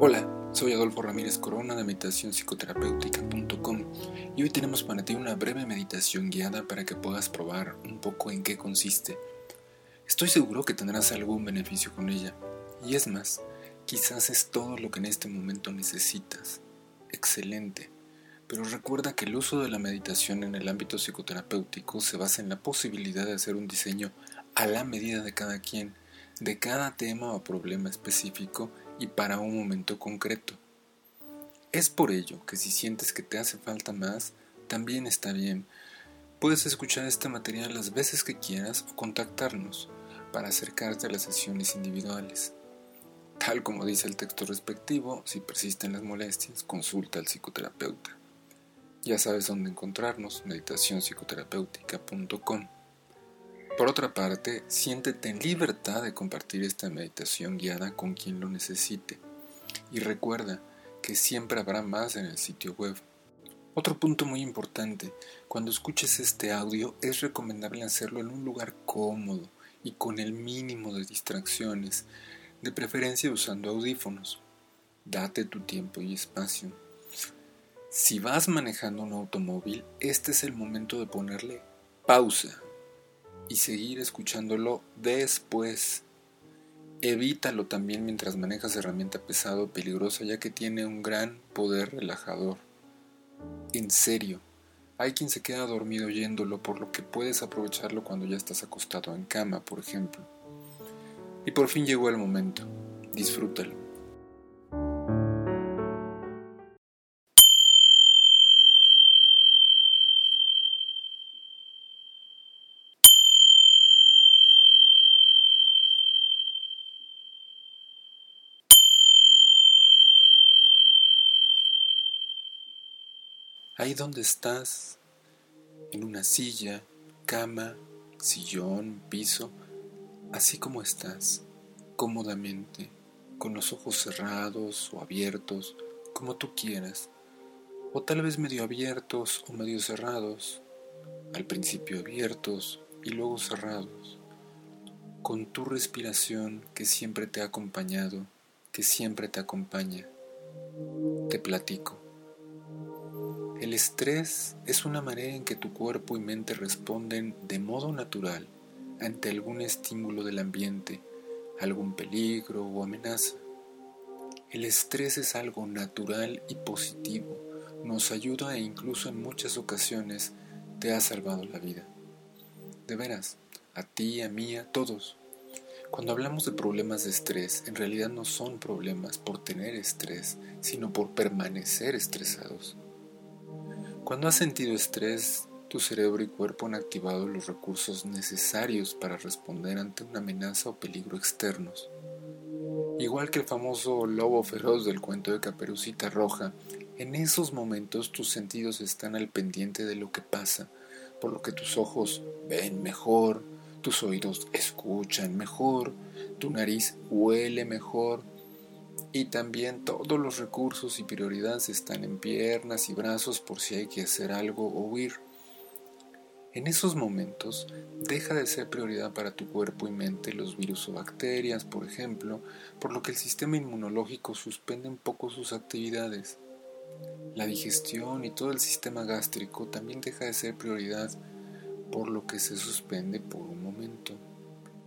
Hola, soy Adolfo Ramírez Corona de meditaciónpsicoterapéutica.com y hoy tenemos para ti una breve meditación guiada para que puedas probar un poco en qué consiste. Estoy seguro que tendrás algún beneficio con ella y es más, quizás es todo lo que en este momento necesitas. Excelente. Pero recuerda que el uso de la meditación en el ámbito psicoterapéutico se basa en la posibilidad de hacer un diseño a la medida de cada quien, de cada tema o problema específico y para un momento concreto. Es por ello que si sientes que te hace falta más, también está bien. Puedes escuchar este material las veces que quieras o contactarnos para acercarte a las sesiones individuales. Tal como dice el texto respectivo, si persisten las molestias, consulta al psicoterapeuta. Ya sabes dónde encontrarnos, meditacionpsicoterapéutica.com. Por otra parte, siéntete en libertad de compartir esta meditación guiada con quien lo necesite. Y recuerda que siempre habrá más en el sitio web. Otro punto muy importante, cuando escuches este audio es recomendable hacerlo en un lugar cómodo y con el mínimo de distracciones, de preferencia usando audífonos. Date tu tiempo y espacio. Si vas manejando un automóvil, este es el momento de ponerle pausa y seguir escuchándolo después. Evítalo también mientras manejas herramienta pesada o peligrosa ya que tiene un gran poder relajador. En serio, hay quien se queda dormido oyéndolo por lo que puedes aprovecharlo cuando ya estás acostado en cama, por ejemplo. Y por fin llegó el momento. Disfrútalo. Ahí donde estás, en una silla, cama, sillón, piso, así como estás, cómodamente, con los ojos cerrados o abiertos, como tú quieras, o tal vez medio abiertos o medio cerrados, al principio abiertos y luego cerrados, con tu respiración que siempre te ha acompañado, que siempre te acompaña. Te platico. El estrés es una manera en que tu cuerpo y mente responden de modo natural ante algún estímulo del ambiente, algún peligro o amenaza. El estrés es algo natural y positivo, nos ayuda e incluso en muchas ocasiones te ha salvado la vida. De veras, a ti, a mí, a todos. Cuando hablamos de problemas de estrés, en realidad no son problemas por tener estrés, sino por permanecer estresados. Cuando has sentido estrés, tu cerebro y cuerpo han activado los recursos necesarios para responder ante una amenaza o peligro externos. Igual que el famoso lobo feroz del cuento de Caperucita Roja, en esos momentos tus sentidos están al pendiente de lo que pasa, por lo que tus ojos ven mejor, tus oídos escuchan mejor, tu nariz huele mejor, y también todos los recursos y prioridades están en piernas y brazos por si hay que hacer algo o huir. En esos momentos deja de ser prioridad para tu cuerpo y mente los virus o bacterias, por ejemplo, por lo que el sistema inmunológico suspende un poco sus actividades. La digestión y todo el sistema gástrico también deja de ser prioridad, por lo que se suspende por un momento.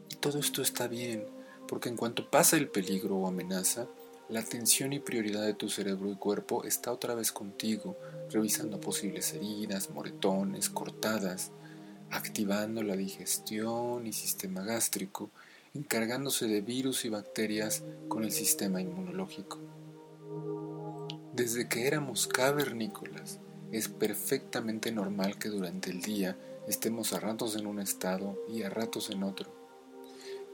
Y todo esto está bien, porque en cuanto pasa el peligro o amenaza, la atención y prioridad de tu cerebro y cuerpo está otra vez contigo, revisando posibles heridas, moretones, cortadas, activando la digestión y sistema gástrico, encargándose de virus y bacterias con el sistema inmunológico. Desde que éramos cavernícolas, es perfectamente normal que durante el día estemos a ratos en un estado y a ratos en otro.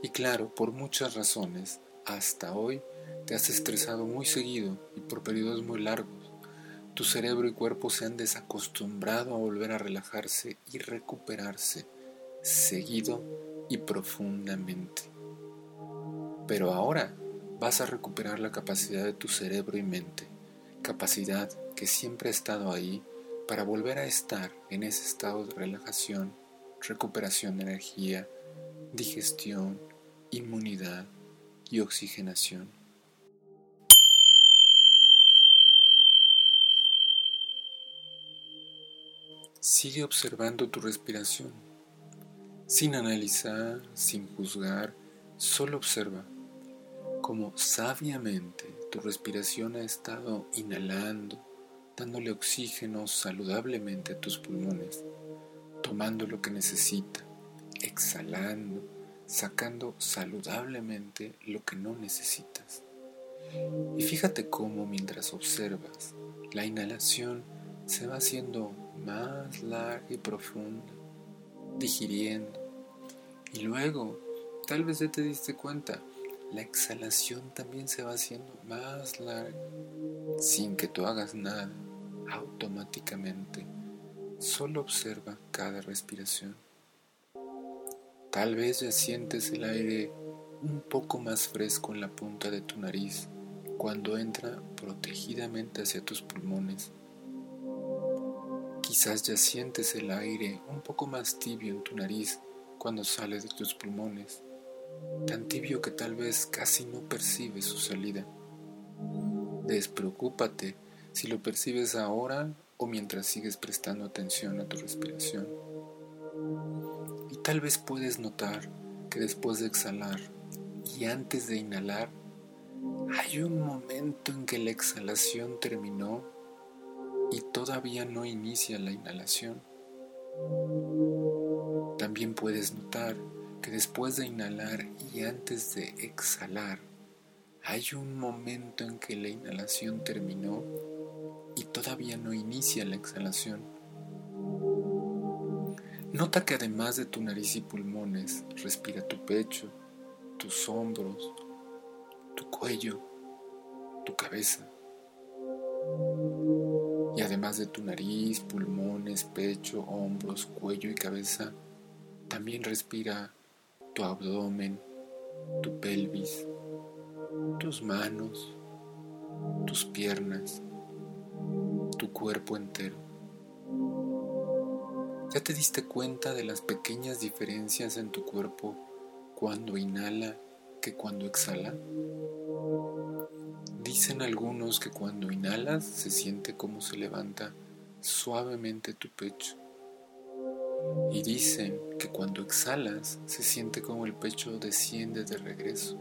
Y claro, por muchas razones, hasta hoy te has estresado muy seguido y por periodos muy largos. Tu cerebro y cuerpo se han desacostumbrado a volver a relajarse y recuperarse seguido y profundamente. Pero ahora vas a recuperar la capacidad de tu cerebro y mente, capacidad que siempre ha estado ahí para volver a estar en ese estado de relajación, recuperación de energía, digestión, inmunidad y oxigenación. Sigue observando tu respiración, sin analizar, sin juzgar, solo observa cómo sabiamente tu respiración ha estado inhalando, dándole oxígeno saludablemente a tus pulmones, tomando lo que necesita, exhalando, sacando saludablemente lo que no necesitas. Y fíjate cómo mientras observas, la inhalación se va haciendo más larga y profunda, digiriendo. Y luego, tal vez ya te diste cuenta, la exhalación también se va haciendo más larga, sin que tú hagas nada, automáticamente. Solo observa cada respiración. Tal vez ya sientes el aire un poco más fresco en la punta de tu nariz cuando entra protegidamente hacia tus pulmones. Quizás ya sientes el aire un poco más tibio en tu nariz cuando sale de tus pulmones, tan tibio que tal vez casi no percibes su salida. Despreocúpate si lo percibes ahora o mientras sigues prestando atención a tu respiración. Y tal vez puedes notar que después de exhalar y antes de inhalar, hay un momento en que la exhalación terminó y todavía no inicia la inhalación. También puedes notar que después de inhalar y antes de exhalar, hay un momento en que la inhalación terminó y todavía no inicia la exhalación. Nota que además de tu nariz y pulmones, respira tu pecho, tus hombros, tu cuello, tu cabeza. Y además de tu nariz, pulmones, pecho, hombros, cuello y cabeza, también respira tu abdomen, tu pelvis, tus manos, tus piernas, tu cuerpo entero. ¿Ya te diste cuenta de las pequeñas diferencias en tu cuerpo cuando inhala que cuando exhala? Dicen algunos que cuando inhalas se siente como se levanta suavemente tu pecho. Y dicen que cuando exhalas se siente como el pecho desciende de regreso.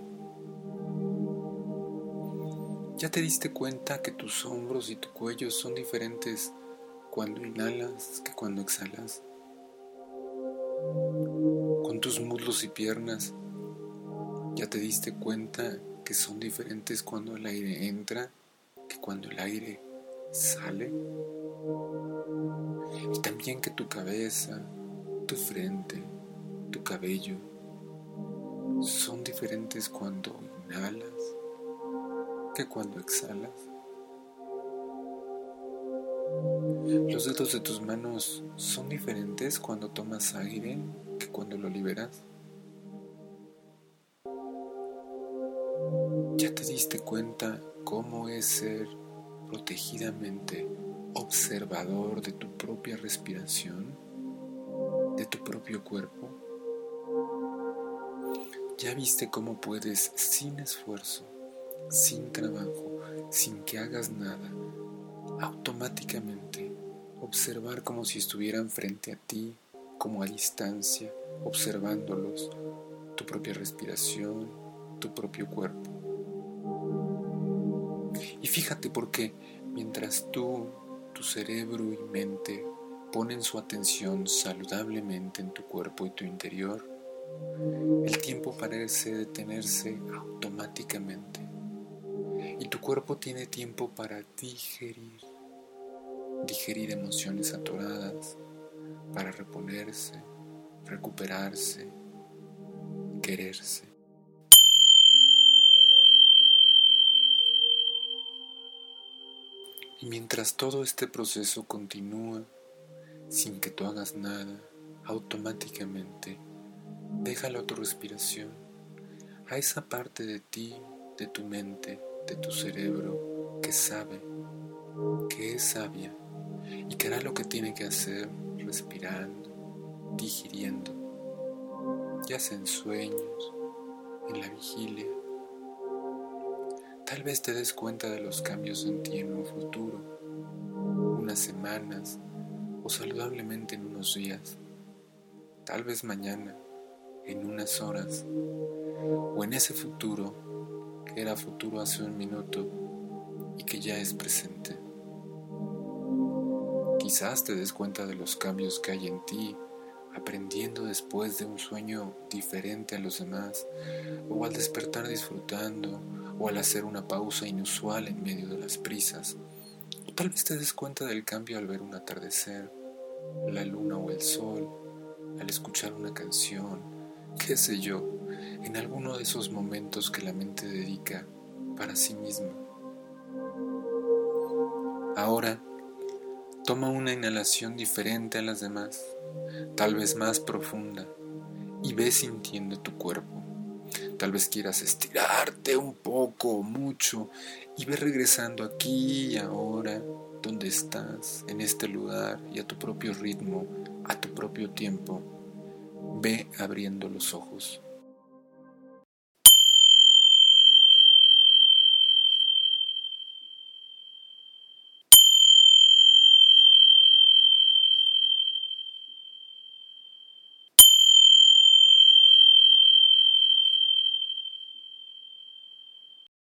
¿Ya te diste cuenta que tus hombros y tu cuello son diferentes cuando inhalas que cuando exhalas? Con tus muslos y piernas ¿Ya te diste cuenta que son diferentes cuando el aire entra que cuando el aire sale? Y también que tu cabeza, tu frente, tu cabello son diferentes cuando inhalas que cuando exhalas. Los dedos de tus manos son diferentes cuando tomas aire que cuando lo liberas. Cuenta cómo es ser protegidamente observador de tu propia respiración, de tu propio cuerpo? ¿Ya viste cómo puedes sin esfuerzo, sin trabajo, sin que hagas nada, automáticamente observar como si estuvieran frente a ti, como a distancia, observándolos, tu propia respiración, tu propio cuerpo? Y fíjate porque mientras tú, tu cerebro y mente ponen su atención saludablemente en tu cuerpo y tu interior, el tiempo parece detenerse automáticamente y tu cuerpo tiene tiempo para digerir, digerir emociones atoradas, para reponerse, recuperarse, quererse. Y mientras todo este proceso continúa, sin que tú hagas nada, automáticamente, déjala tu respiración, a esa parte de ti, de tu mente, de tu cerebro, que sabe, que es sabia y que hará lo que tiene que hacer respirando, digiriendo, ya sea en sueños, en la vigilia, Tal vez te des cuenta de los cambios en ti en un futuro, unas semanas, o saludablemente en unos días, tal vez mañana, en unas horas, o en ese futuro que era futuro hace un minuto y que ya es presente. Quizás te des cuenta de los cambios que hay en ti, aprendiendo después de un sueño diferente a los demás, o al despertar disfrutando, o al hacer una pausa inusual en medio de las prisas. O tal vez te des cuenta del cambio al ver un atardecer, la luna o el sol, al escuchar una canción, qué sé yo, en alguno de esos momentos que la mente dedica para sí misma. Ahora, toma una inhalación diferente a las demás, tal vez más profunda, y ve sintiendo tu cuerpo. Tal vez quieras estirarte un poco o mucho y ve regresando aquí y ahora, donde estás, en este lugar y a tu propio ritmo, a tu propio tiempo. Ve abriendo los ojos.